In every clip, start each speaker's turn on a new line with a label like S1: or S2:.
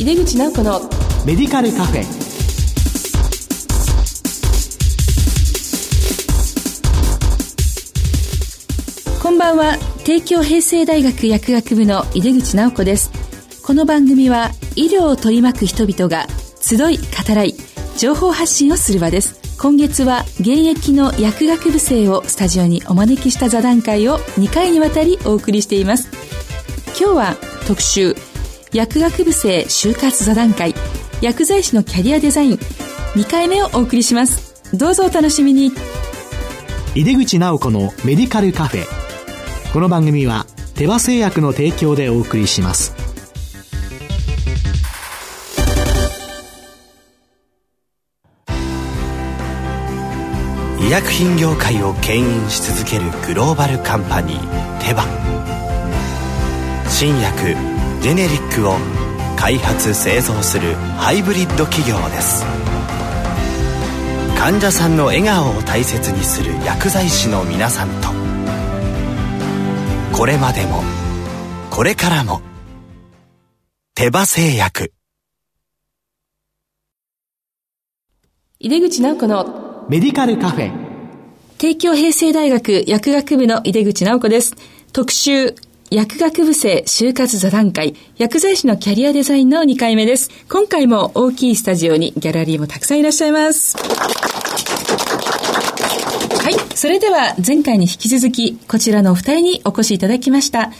S1: 井出口直子の
S2: メディカルカフェ。
S1: こんばんは。帝京平成大学薬学部の井出口直子です。この番組は医療を取り巻く人々が集い語らい情報発信をする場です。今月は現役の薬学部生をスタジオにお招きした座談会を2回にわたりお送りしています。今日は特集薬学部生就活座談会。薬剤師のキャリアデザイン。2回目をお送りします。どうぞお楽しみに。
S2: 井出口直子のメディカルカフェ。この番組は手羽製薬の提供でお送りします。
S3: 医薬品業界を牽引し続けるグローバルカンパニーテバ。新薬ジェネリックを開発製造するハイブリッド企業です。患者さんの笑顔を大切にする薬剤師の皆さんと。これまでもこれからも手羽製薬。
S1: 井出口直子の
S2: メディカルカフェ。
S1: 帝京平成大学薬学部の井出口直子です。特集薬学部生就活座談会薬剤師のキャリアデザインの2回目です。今回も大きいスタジオにギャラリーもたくさんいらっしゃいます。はいそれでは前回に引き続きこちらのお二人にお越しいただきました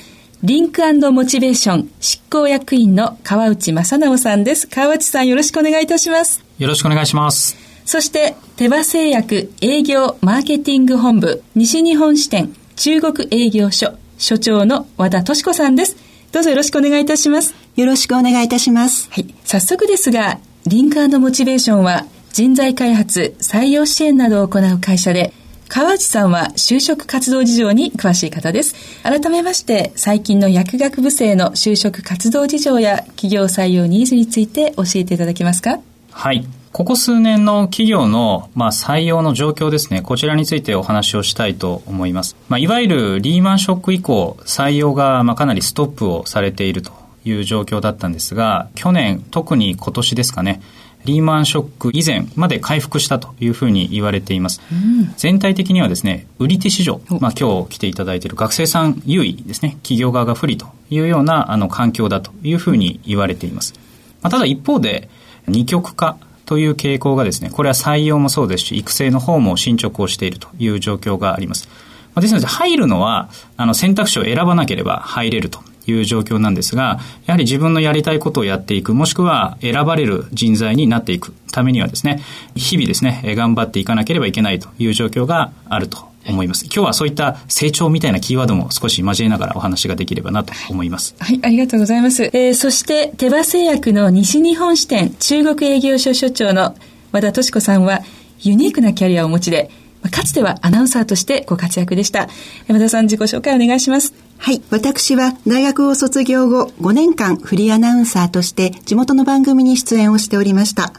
S1: リンクモチベーション執行役員の川内正直さんです。川内さんよろしくお願いいたします。
S4: よろしくお願いします。
S1: そして手羽製薬営業マーケティング本部西日本支店中国営業所所長の和田敏子さんです。どうぞよろしくお願いいたします。
S5: よろしくお願いいたします。
S1: はい。早速ですが、リンクモチベーションは人材開発、採用支援などを行う会社で、川内さんは就職活動事情に詳しい方です。改めまして、最近の薬学部生の就職活動事情や企業採用ニーズについて教えていただけますか？
S4: はい。ここ数年の企業の、まあ、採用の状況ですね、こちらについてお話をしたいと思います。まあ、いわゆるリーマンショック以降、採用が、まあ、かなりストップをされているという状況だったんですが、去年、特に今年ですかね、リーマンショック以前まで回復したというふうに言われています。うん、全体的にはですね、売り手市場、まあ今日来ていただいている学生さん優位ですね、企業側が不利というようなあの環境だというふうに言われています。まあ、ただ一方で、二極化という傾向がですね、これは採用もそうですし、育成の方も進捗をしているという状況があります。ですので、入るのは、あの、選択肢を選ばなければ入れるという状況なんですが、やはり自分のやりたいことをやっていく、もしくは選ばれる人材になっていくためにはですね、日々ですね、頑張っていかなければいけないという状況があると思います。今日はそういった成長みたいなキーワードも少し交えながらお話ができればなと思います。
S1: はい、ありがとうございます。えー、そして手羽製薬の西日本支店中国営業所所長の和田敏子さんはユニークなキャリアをお持ちで、かつてはアナウンサーとしてご活躍でした。和田さん自己紹介お願いします。
S5: はい。私は大学を卒業後5年間フリーアナウンサーとして地元の番組に出演をしておりました。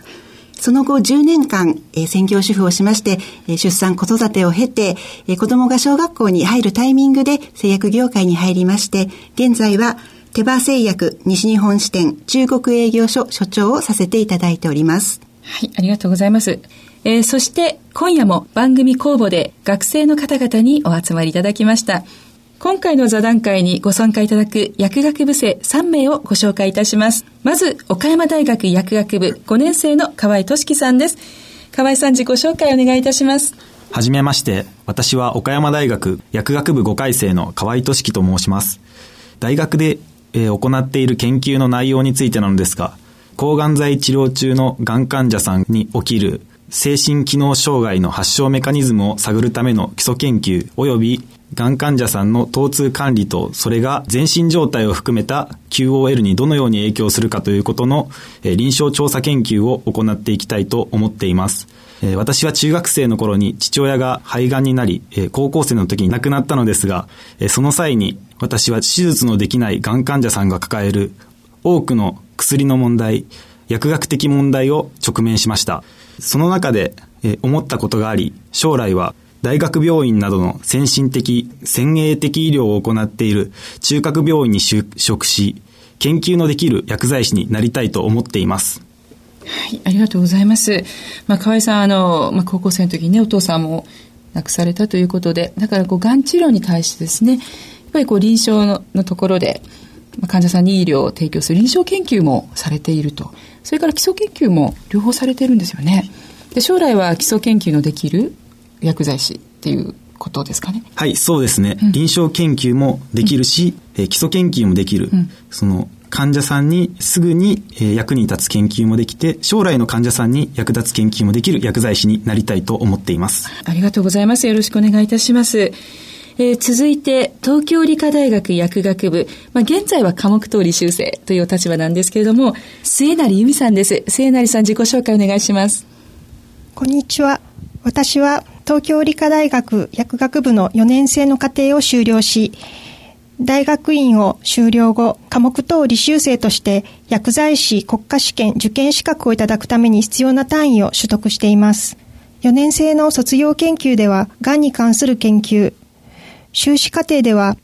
S5: その後10年間、えー、専業主婦をしまして、えー、出産子育てを経て、えー、子供が小学校に入るタイミングで製薬業界に入りまして、現在は手羽製薬西日本支店中国営業所所長をさせていただいております。
S1: はい、ありがとうございます。えー、そして今夜も番組公募で学生の方々にお集まりいただきました。今回の座談会にご参加いただく薬学部生3名をご紹介いたします。まず、岡山大学薬学部5年生の河合俊樹さんです。河合さん自己紹介お願いいたします。
S6: はじめまして、私は岡山大学薬学部5回生の河合俊樹と申します。大学で、えー、行っている研究の内容についてなのですが、抗がん剤治療中のがん患者さんに起きる精神機能障害の発症メカニズムを探るための基礎研究及びがん患者さんの疼痛管理と、それが全身状態を含めた QOL にどのように影響するかということの、え臨床調査研究を行っていきたいと思っています。え私は中学生の頃に父親が肺がんになり、え高校生の時に亡くなったのですが、えその際に私は手術のできないがん患者さんが抱える多くの薬の問題、薬学的問題を直面しました。その中で、え思ったことがあり、将来は大学病院などの先進的、先鋭的医療を行っている中核病院に就職し、研究のできる薬剤師になりたいと思っています。
S1: はい、ありがとうございます。まあ、河合さん、あの、まあ、高校生の時にね、お父さんも亡くされたということで、だからこう、がん治療に対してですね、やっぱりこう、臨床ののところで、まあ、患者さんに医療を提供する臨床研究もされていると。それから基礎研究も両方されてるんですよね。で、将来は基礎研究のできる薬剤師っていうことですかね。
S6: はい、そうですね。うん、臨床研究もできるし、うん、え基礎研究もできる。うん、その患者さんにすぐに役に立つ研究もできて、将来の患者さんに役立つ研究もできる薬剤師になりたいと思っています。
S1: ありがとうございます。よろしくお願いいたします。えー、続いて、東京理科大学薬学部、まあ、現在は科目通り修正というお立場なんですけれども、末成由美さんです。末成さん、自己紹介お願いします。
S7: こんにちは。私は東京理科大学薬学部の4年生の課程を修了し、大学院を修了後、科目等履修生として薬剤師国家試験受験資格をいただくために必要な単位を取得しています。4年生の卒業研究では、がんに関する研究、修士課程では、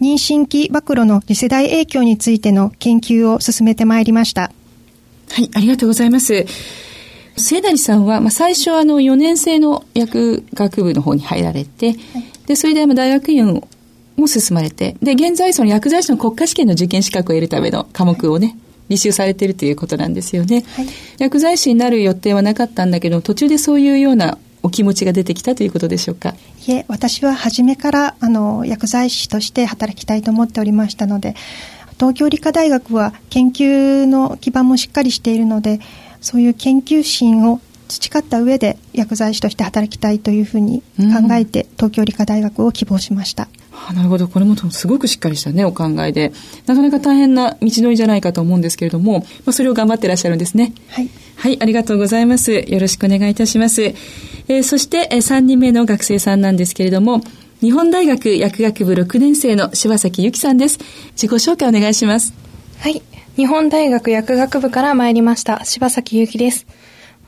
S7: 妊娠期暴露の次世代影響についての研究を進めてまいりました。
S1: はい、ありがとうございます。末成さんは、まあ、最初あの4年生の薬学部の方に入られて、はい、で、それで大学院も進まれて、で、現在その薬剤師の国家試験の受験資格を得るための科目をね、履修されているということなんですよね。はい、薬剤師になる予定はなかったんだけど、途中でそういうようなお気持ちが出てきたということでしょうか？
S7: いえ、私は初めからあの薬剤師として働きたいと思っておりましたので、東京理科大学は研究の基盤もしっかりしているので、そういう研究心を培った上で薬剤師として働きたいというふうに考えて、東京理科大学を希望しました。
S1: あなるほど。これもすごくしっかりしたね、お考えで。なかなか大変な道のりじゃないかと思うんですけれども、まあ、それを頑張ってらっしゃるんですね。
S7: はい。
S1: はい、ありがとうございます。よろしくお願いいたします。えー、そして、えー、3人目の学生さんなんですけれども、日本大学薬学部6年生の柴崎由紀さんです。自己紹介お願いします。
S8: はい。日本大学薬学部から参りました柴崎由紀です。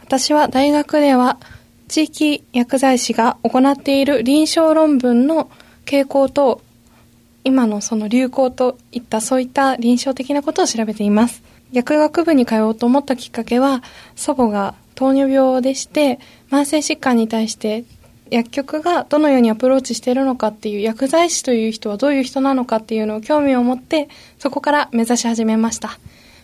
S8: 私は大学では地域薬剤師が行っている臨床論文の傾向と今のその流行といったそういった臨床的なことを調べています。薬学部に通おうと思ったきっかけは祖母が糖尿病でして慢性疾患に対して薬局がどのようにアプローチしているのかっていう薬剤師という人はどういう人なのかっていうのを興味を持ってそこから目指し始めました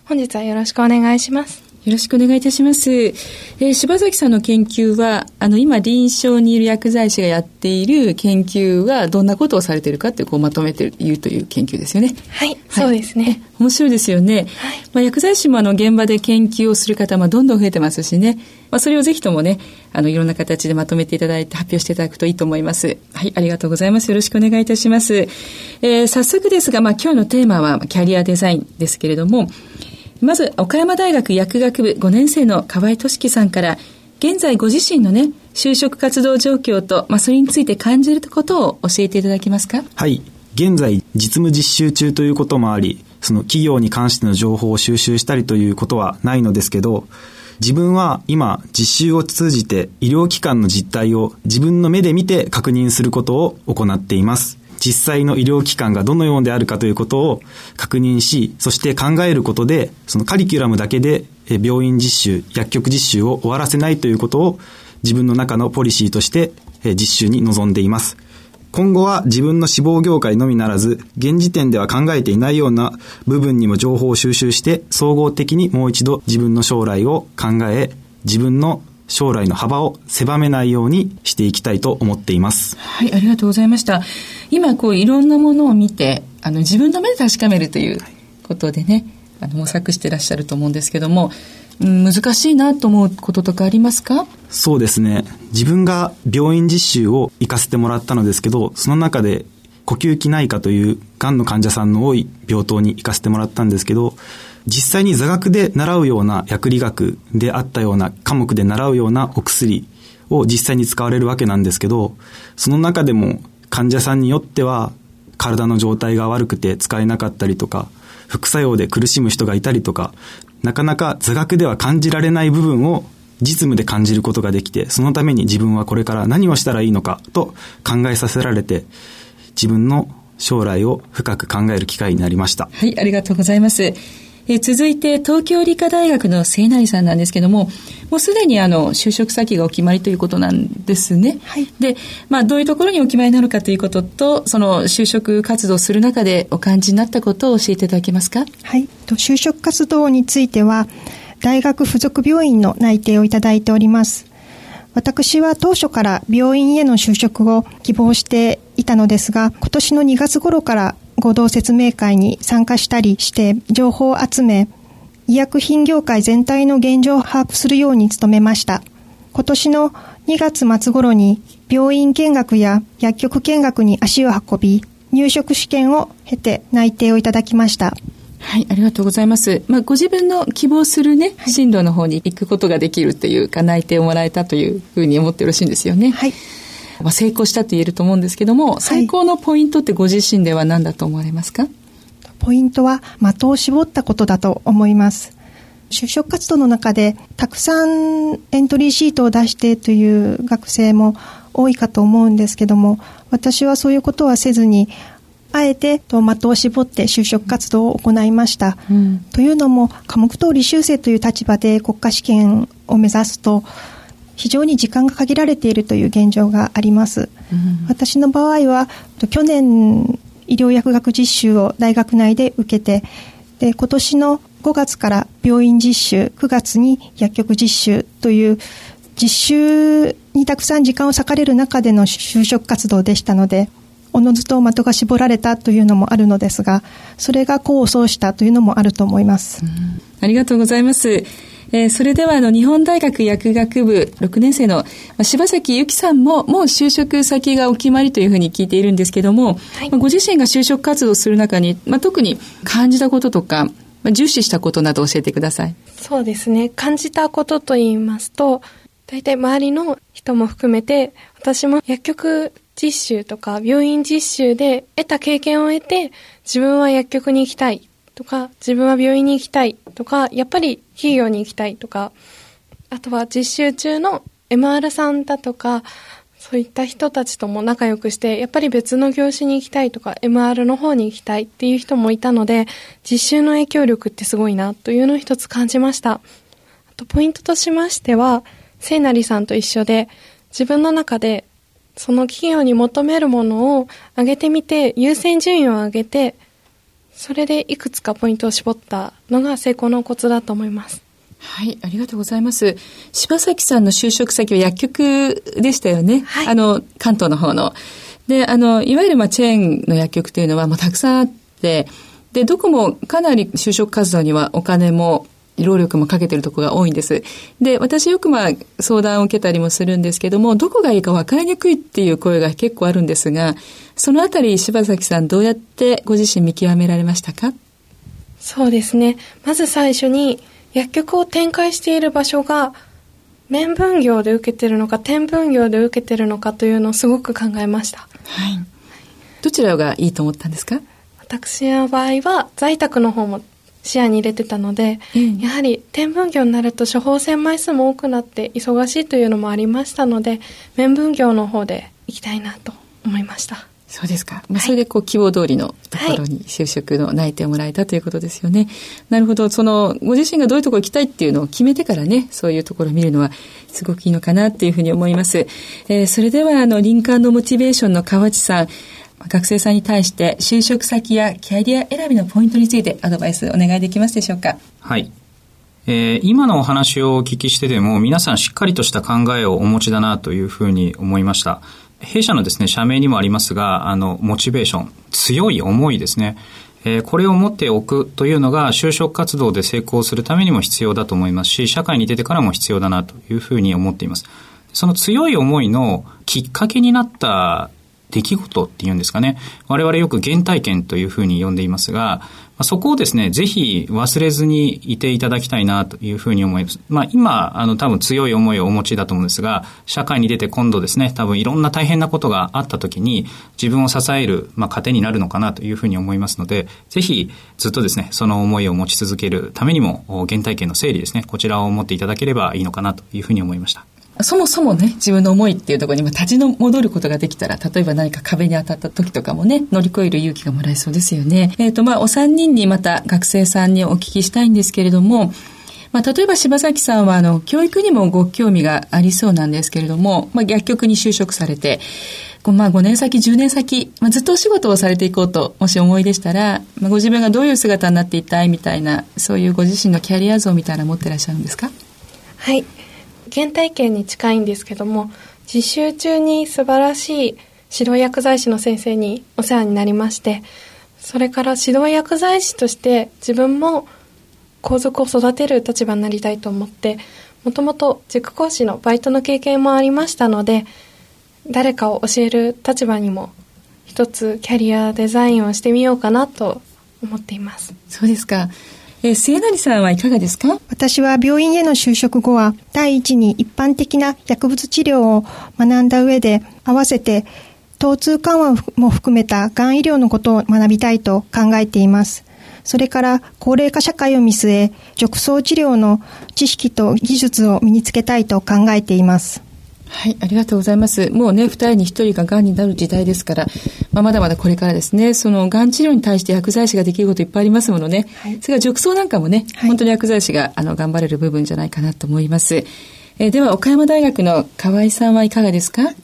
S8: 本日はよろしくお願いします
S1: よろしくお願いいたします。えー、柴崎さんの研究は、あの、今、臨床にいる薬剤師がやっている研究は、どんなことをされているかって、こう、まとめているという研究ですよね。
S8: はい、はい、そうですね。
S1: 面白いですよね。はい、まあ、薬剤師も、あの、現場で研究をする方、まあ、どんどん増えてますしね。まあ、それをぜひともね、あの、いろんな形でまとめていただいて、発表していただくといいと思います。はい、ありがとうございます。よろしくお願いいたします。えー、早速ですが、まあ、今日のテーマは、キャリアデザインですけれども、まず、岡山大学薬学部5年生の河合俊樹さんから、現在ご自身のね、就職活動状況と、まあ、それについて感じることを教えていただけますか？
S6: はい。現在、実務実習中ということもあり、その企業に関しての情報を収集したりということはないのですけど、自分は今、実習を通じて医療機関の実態を自分の目で見て確認することを行っています。実際の医療機関がどのようであるかということを確認し、そして考えることで、そのカリキュラムだけで病院実習、薬局実習を終わらせないということを自分の中のポリシーとして実習に臨んでいます。今後は自分の志望業界のみならず、現時点では考えていないような部分にも情報を収集して、総合的にもう一度自分の将来を考え、自分の将来の幅を狭めないようにしていきたいと思っています。
S1: はい、ありがとうございました。今、こう、いろんなものを見て、あの、自分の目で確かめるということでね、あの、模索してらっしゃると思うんですけども、難しいなと思うこととかありますか？
S6: そうですね。自分が病院実習を行かせてもらったのですけど、その中で呼吸器内科というがんの患者さんの多い病棟に行かせてもらったんですけど、実際に座学で習うような薬理学であったような科目で習うようなお薬を実際に使われるわけなんですけど、その中でも患者さんによっては体の状態が悪くて使えなかったりとか、副作用で苦しむ人がいたりとか、なかなか座学では感じられない部分を実務で感じることができて、そのために自分はこれから何をしたらいいのかと考えさせられて、自分の将来を深く考える機会になりました。
S1: はい、ありがとうございます。え続いて東京理科大学の聖成さんなんですけどももうすでにあの就職先がお決まりということなんですね。はい、で、まあ、どういうところにお決まりになるかということとその就職活動する中でお感じになったことを教えていただけますか？
S7: はい、就職活動については大学附属病院の内定をいただいております。私は当初から病院への就職を希望していたのですが、今年の2月頃から合同説明会に参加したりして情報を集め、医薬品業界全体の現状を把握するように努めました。今年の2月末頃に病院見学や薬局見学に足を運び、入職試験を経て内定をいただきました。
S1: はい、ありがとうございます。まあ、ご自分の希望するね、進路の方に行くことができるというか、内定をもらえたというふうに思ってよろしいんですよね。はい。まあ、成功したと言えると思うんですけども、最高のポイントってご自身では何だと思われますか？
S7: ポイントは的を絞ったことだと思います。就職活動の中でたくさんエントリーシートを出してという学生も多いかと思うんですけども私はそういうことはせずにあえて的を絞って就職活動を行いました。うん、というのも科目等履修生という立場で国家試験を目指すと非常に時間が限られているという現状があります。うん、私の場合は去年医療薬学実習を大学内で受けてで今年の5月から病院実習9月に薬局実習という実習にたくさん時間を割かれる中での就職活動でしたのでおのずと的が絞られたというのもあるのですが、それが功を奏したというのもあると思います。
S1: ありがとうございます。えー、それではあの日本大学薬学部6年生の柴崎由紀さんももう就職先がお決まりというふうに聞いているんですけども、はい、ご自身が就職活動する中に、まあ、特に感じたこととか、まあ、重視したことなど教えてください。
S8: そうですね。感じたことと言いますと、大体周りの人も含めて、私も薬局実習とか病院実習で得た経験を得て自分は薬局に行きたいとか自分は病院に行きたいとかやっぱり企業に行きたいとかあとは実習中の MR さんだとかそういった人たちとも仲良くしてやっぱり別の業種に行きたいとか MR の方に行きたいっていう人もいたので実習の影響力ってすごいなというのを一つ感じました。あとポイントとしましては聖なりさんと一緒で自分の中でその企業に求めるものを上げてみて、優先順位を上げて、それでいくつかポイントを絞ったのが成功のコツだと思います。
S1: はい、ありがとうございます。柴崎さんの就職先は薬局でしたよね。はい、あの、関東の方の。で、あの、いわゆるまあチェーンの薬局というのはもうたくさんあって、で、どこもかなり就職活動にはお金も労力もかけてるところが多いんです。で、私よくまあ相談を受けたりもするんですけども、どこがいいか分かりにくいっていう声が結構あるんですが、そのあたり柴崎さんどうやってご自身見極められましたか？
S8: そうですね。まず最初に薬局を展開している場所が面分業で受けてるのか点分業で受けてるのかというのをすごく考えました。はい。
S1: どちらがいいと思ったんですか？
S8: 私の場合は在宅の方も視野に入れてたので、うん、やはり点分業になると処方箋枚数も多くなって忙しいというのもありましたので面分業の方で行きたいなと思いました
S1: そうですか。まあ、それでこう、希望通りのところに就職の内定をもらえたということですよね。はい、なるほど。その、ご自身がどういうところ行きたいっていうのを決めてからね、そういうところを見るのはすごくいいのかなっていうふうに思います。えー、それでは、あの、林間のモチベーションの河内さん、学生さんに対して就職先やキャリア選びのポイントについてアドバイスお願いできますでしょうか？
S4: はい。えー、今のお話をお聞きしてでも皆さんしっかりとした考えをお持ちだなというふうに思いました。弊社のですね、社名にもありますが、あの、モチベーション、強い思いですね。えー、これを持っておくというのが就職活動で成功するためにも必要だと思いますし、社会に出てからも必要だなというふうに思っています。その強い思いのきっかけになった出来事っていうんですかね。我々よく原体験というふうに呼んでいますが、そこをですね、ぜひ忘れずにいていただきたいなというふうに思います。まあ今、あの多分強い思いをお持ちだと思うんですが、社会に出て今度ですね、多分いろんな大変なことがあった時に自分を支える、まあ、糧になるのかなというふうに思いますので、ぜひずっとですね、その思いを持ち続けるためにも、原体験の整理ですね、こちらを持っていただければいいのかなというふうに思いました。
S1: そもそもね、自分の思いっていうところに立ちの戻ることができたら、例えば何か壁に当たった時とかもね、乗り越える勇気がもらえそうですよね。えっ、ー、と、まあ、お三人にまた学生さんにお聞きしたいんですけれども、まあ、例えば柴崎さんは、あの、教育にもご興味がありそうなんですけれども、まあ、薬局に就職されて、まあ、5年先、10年先、まあ、ずっとお仕事をされていこうと、もし思いでしたら、まあ、ご自分がどういう姿になっていたいみたいな、そういうご自身のキャリア像みたいな持ってらっしゃるんですか？
S8: はい。原体験に近いんですけども、実習中に素晴らしい指導薬剤師の先生にお世話になりまして、それから指導薬剤師として自分も皇族を育てる立場になりたいと思って、もともと塾講師のバイトの経験もありましたので、誰かを教える立場にも一つキャリアデザインをしてみようかなと思っています。
S1: そうですか。えー、末成さんはいかがですか？
S7: 私は病院への就職後は、第一に一般的な薬物治療を学んだ上で、合わせて、疼痛緩和も含めたがん医療のことを学びたいと考えています。それから高齢化社会を見据え、褥瘡治療の知識と技術を身につけたいと考えています。
S1: はい、ありがとうございます。もうね、二人に一人が癌になる時代ですから、まあ、まだまだこれからですね、その癌治療に対して薬剤師ができることいっぱいありますものね。はい、それから褥瘡なんかもね、はい、本当に薬剤師があの頑張れる部分じゃないかなと思います。えー、では、岡山大学の河合さんはいかがですか？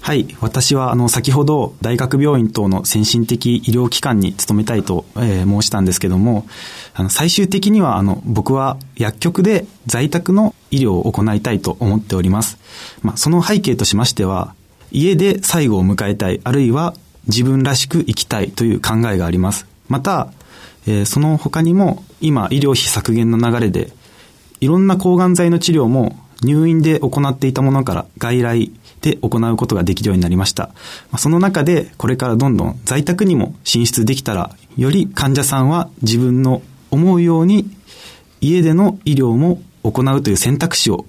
S6: はい。私は、あの、先ほど、大学病院等の先進的医療機関に勤めたいと、えー、申したんですけども、あの、最終的には、あの、僕は薬局で在宅の医療を行いたいと思っております。まあ、その背景としましては、家で最後を迎えたい、あるいは自分らしく生きたいという考えがあります。また、えー、その他にも、今、医療費削減の流れで、いろんな抗がん剤の治療も入院で行っていたものから外来で行うことができるようになりました。その中でこれからどんどん在宅にも進出できたら、より患者さんは自分の思うように家での医療も行うという選択肢を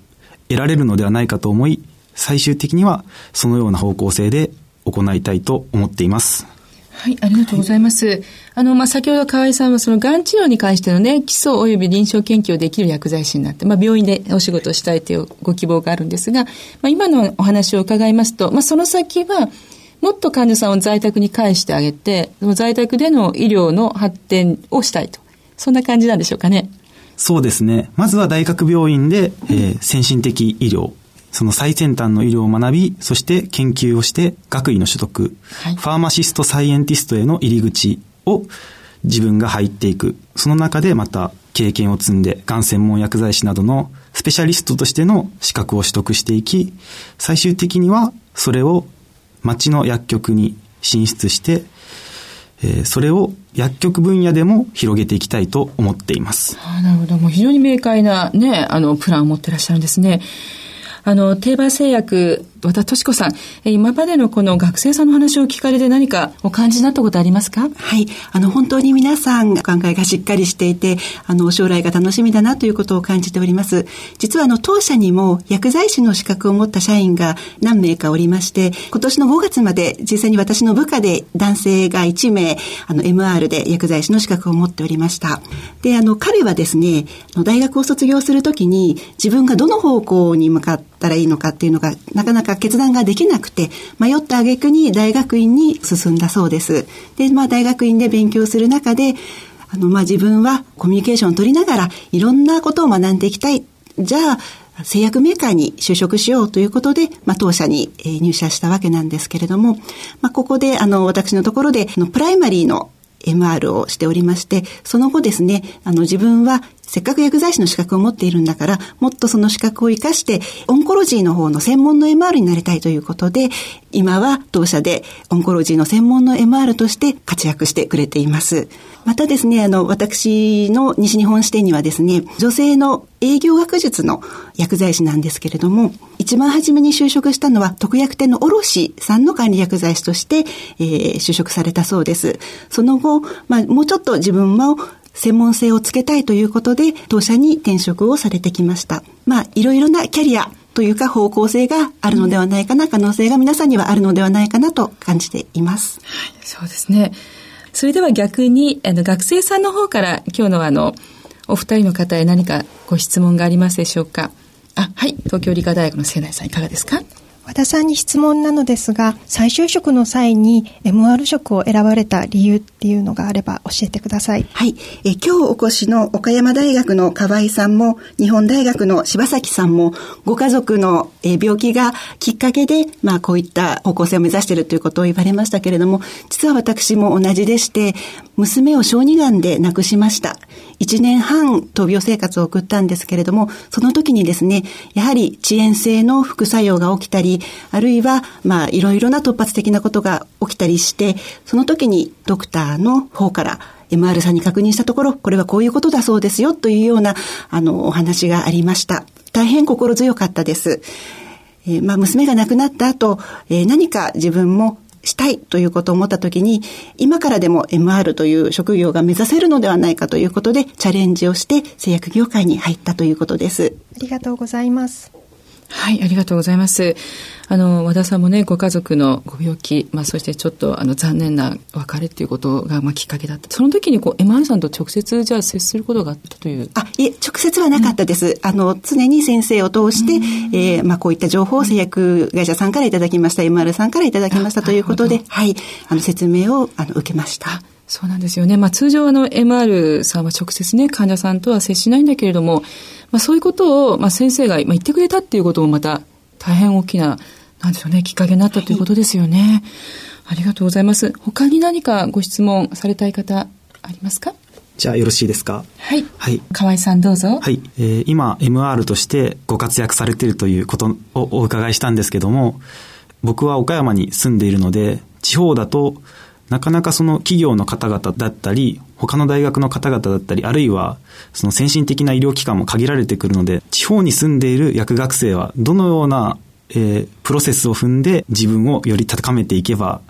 S6: 得られるのではないかと思い、最終的にはそのような方向性で行いたいと思っています。
S1: はい、ありがとうございます。はい、あの、まあ、先ほど河合さんはそのがん治療に関してのね、基礎及び臨床研究をできる薬剤師になって、まあ、病院でお仕事をしたいというご希望があるんですが、まあ、今のお話を伺いますと、まあ、その先は、もっと患者さんを在宅に返してあげて、在宅での医療の発展をしたいと。そんな感じなんでしょうかね。
S6: そうですね。まずは大学病院で、えー、先進的医療、その最先端の医療を学び、そして研究をして学位の取得、はい、ファーマシストサイエンティストへの入り口を自分が入っていく。その中でまた経験を積んで、がん専門薬剤師などのスペシャリストとしての資格を取得していき、最終的にはそれを町の薬局に進出して、え、それを薬局分野でも広げていきたいと思っています。
S1: あなるほど。もう非常に明快なね、あの、プランを持ってらっしゃるんですね。あの、定番製薬、和田敏子さん、今までのこの学生さんの話を聞かれて何かお感じになったことありますか？
S5: はい。あの、本当に皆さん考えがしっかりしていて、あの、将来が楽しみだなということを感じております。実はあの、当社にも薬剤師の資格を持った社員が何名かおりまして、今年の5月まで実際に私の部下で男性が1名、あの、MR で薬剤師の資格を持っておりました。で、あの、彼はですね、大学を卒業するときに自分がどの方向に向かってったらいいのかっていうのがなかなか決断ができなくて迷った挙句に大学院に進んだそうです。で、まあ大学院で勉強する中であの、まあ自分はコミュニケーションを取りながらいろんなことを学んでいきたい。じゃあ、製薬メーカーに就職しようということで、まあ、当社に入社したわけなんですけれども、まあ、ここで、あの、私のところで、プライマリーの MR をしておりまして、その後ですね、あの自分はせっかく薬剤師の資格を持っているんだから、もっとその資格を活かして、オンコロジーの方の専門の MR になりたいということで、今は当社でオンコロジーの専門の MR として活躍してくれています。またですね、あの、私の西日本支店にはですね、女性の営業学術の薬剤師なんですけれども、一番初めに就職したのは特約店の卸さんの管理薬剤師として、えー、就職されたそうです。その後、まあ、もうちょっと自分も専門性をつけたいということで、当社に転職をされてきました。まあ、いろいろなキャリアというか方向性があるのではないかな、可能性が皆さんにはあるのではないかなと感じています。
S1: はい、そうですね。それでは逆に、あの、学生さんの方から今日のあの、お二人の方へ何かご質問がありますでしょうか？あ、はい。東京理科大学の瀬内さんいかがですか？
S7: 和田さんに質問なのですが、再就職の際に MR 職を選ばれた理由っていうのがあれば教えてください。
S5: はい。え今日お越しの岡山大学の河合さんも、日本大学の柴崎さんも、ご家族のえ病気がきっかけで、まあこういった方向性を目指しているということを言われましたけれども、実は私も同じでして、娘を小児がんで亡くしました。1年半闘病生活を送ったんですけれども、その時にですね、やはり遅延性の副作用が起きたり、あるいは、まあ、いろいろな突発的なことが起きたりして、その時にドクターの方から、MR さんに確認したところ、これはこういうことだそうですよというような、あの、お話がありました。大変心強かったです。えー、まあ、娘が亡くなった後、えー、何か自分もしたいということを思った時に、今からでも MR という職業が目指せるのではないかということで、チャレンジをして製薬業界に入ったということです。
S7: ありがとうございます。
S1: はい、ありがとうございます。あの、和田さんもね、ご家族のご病気、まあ、そしてちょっと、あの、残念な別れっていうことが、まあ、きっかけだった。その時に、こう、MR さんと直接、じゃあ、接することがあったという。
S5: あ、いえ、直接はなかったです。うん、あの、常に先生を通して、うん、えー、まあ、こういった情報を製薬会社さんからいただきました、MR さんからいただきましたということで、はい、あの、説明を、あの、受けました。
S1: そうなんですよね。まあ、通常あの MR さんは直接ね、患者さんとは接しないんだけれども、まあ、そういうことを、まあ、先生が言ってくれたっていうこともまた大変大きな、なんでしょうね、きっかけになったということですよね。ありがとうございます。他に何かご質問されたい方ありますか？
S6: じゃあよろしいですか？
S1: はい。はい。河合さんどうぞ。
S6: はい。えー、今、MR としてご活躍されているということをお伺いしたんですけども、僕は岡山に住んでいるので、地方だとなかなかその企業の方々だったり、他の大学の方々だったり、あるいはその先進的な医療機関も限られてくるので、地方に住んでいる薬学生はどのような、えー、プロセスを踏んで自分をより高めていけば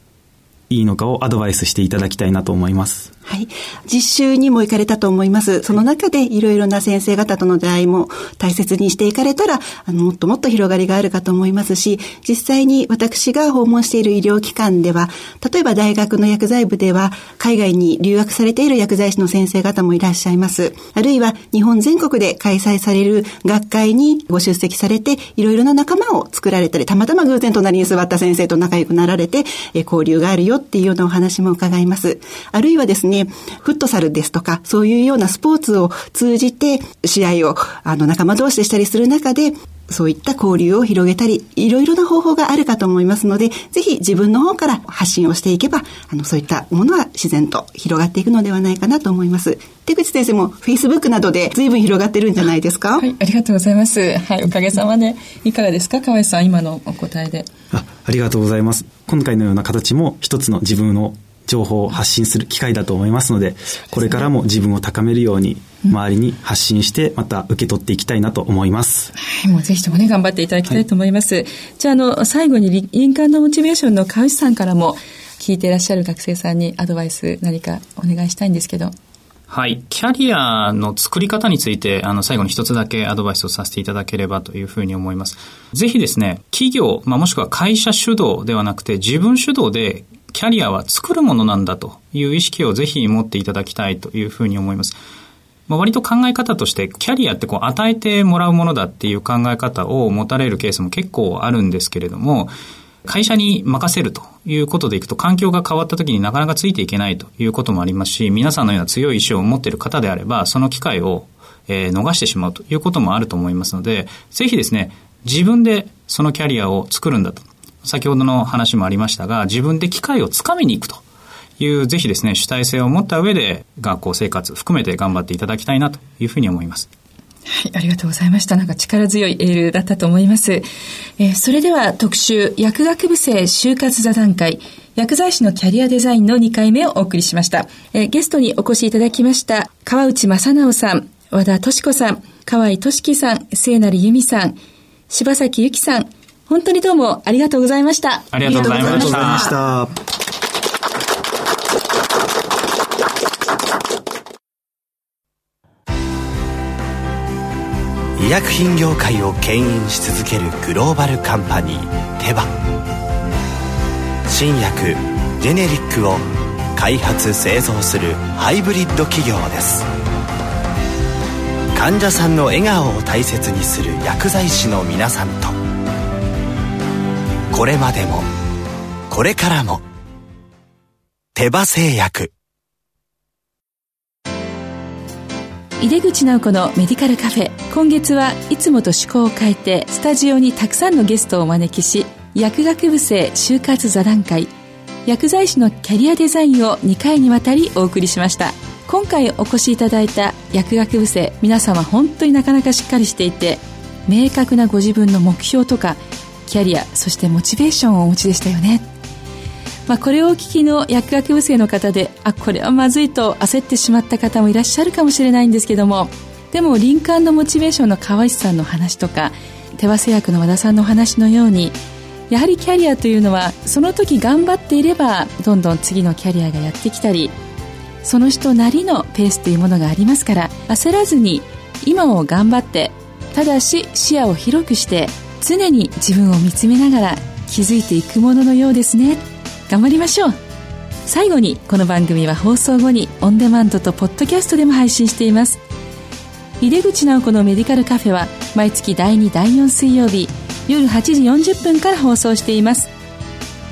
S6: いいのかをアドバイスしていただきたいなと思います。
S5: はい。実習にも行かれたと思います。その中でいろいろな先生方との出会いも大切にしていかれたら、あの、もっともっと広がりがあるかと思いますし、実際に私が訪問している医療機関では、例えば大学の薬剤部では、海外に留学されている薬剤師の先生方もいらっしゃいます。あるいは日本全国で開催される学会にご出席されて、いろいろな仲間を作られたり、たまたま偶然隣に座った先生と仲良くなられて、え交流があるよっていうようなお話も伺います。あるいはですね、フットサルですとか、そういうようなスポーツを通じて、試合を、あの、仲間同士でしたりする中で、そういった交流を広げたり、いろいろな方法があるかと思いますので、ぜひ自分の方から発信をしていけば、あの、そういったものは自然と広がっていくのではないかなと思います。手口先生も Facebook などで随分広がってるんじゃないですか？
S1: はい、ありがとうございます。はい、おかげさまで。いかがですか？河合さん、今のお答えで。
S6: あ、ありがとうございます。今回のような形も一つの自分の情報を発信する機会だと思いますので、でね、これからも自分を高めるように、周りに発信して、また受け取っていきたいなと思います。
S1: はい、もうぜひともね、頑張っていただきたいと思います。はい、じゃあ、あの、最後に林間のモチベーションの川内さんからも、聞いていらっしゃる学生さんにアドバイス何かお願いしたいんですけど。
S4: はい。キャリアの作り方について、あの、最後に一つだけアドバイスをさせていただければというふうに思います。ぜひですね、企業、まあ、もしくは会社主導ではなくて、自分主導でキャリアは作るものなんだという意識をぜひ持っていただきたいというふうに思います。まあ、割と考え方として、キャリアってこう与えてもらうものだっていう考え方を持たれるケースも結構あるんですけれども、会社に任せるということでいくと環境が変わった時になかなかついていけないということもありますし、皆さんのような強い意志を持っている方であれば、その機会を、逃してしまうということもあると思いますので、ぜひですね、自分でそのキャリアを作るんだと。先ほどの話もありましたが、自分で機会をつかみに行くという、ぜひですね、主体性を持った上で、学校生活含めて頑張っていただきたいなというふうに思います。
S1: はい、ありがとうございました。なんか力強いエールだったと思います。えー、それでは特集、薬学部生就活座談会、薬剤師のキャリアデザインの2回目をお送りしました。えー、ゲストにお越しいただきました、川内正直さん、和田敏子さん、河合俊樹さん、聖成由美さん、柴崎由紀さん、本当にどうもありがとうございました。
S4: ありがとうございました。
S3: 医薬品業界を牽引し続けるグローバルカンパニーテバ新薬ジェネリックを開発製造するハイブリッド企業です患者さんの笑顔を大切にする薬剤師の皆さんとこれまでも。これからも。手羽製薬。
S1: 井出口直子のメディカルカフェ。今月はいつもと趣向を変えてスタジオにたくさんのゲストをお招きし薬学部生就活座談会薬剤師のキャリアデザインを2回にわたりお送りしました。今回お越しいただいた薬学部生皆様本当になかなかしっかりしていて明確なご自分の目標とかキャリアそしてモチベーションをお持ちでしたよね。まあ、これをお聞きの薬学部生の方であこれはまずいと焦ってしまった方もいらっしゃるかもしれないんですけどもでも林間のモチベーションの川内さんの話とか手羽製薬の和田さんの話のようにやはりキャリアというのはその時頑張っていればどんどん次のキャリアがやってきたりその人なりのペースというものがありますから焦らずに今を頑張ってただし視野を広くして常に自分を見つめながら気づいていくもののようですね。頑張りましょう。最後にこの番組は放送後にオンデマンドとポッドキャストでも配信しています。井出口直子のメディカルカフェは毎月第2第4水曜日夜8時40分から放送しています。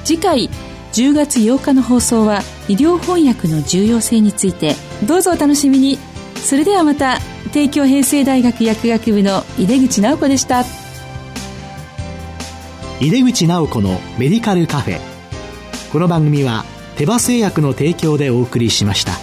S1: 次回10月8日の放送は医療翻訳の重要性について。どうぞお楽しみに。それではまた帝京平成大学薬学部の井出口直子でした。
S2: 井出口直子のメディカルカフェ。この番組は手羽製薬の提供でお送りしました。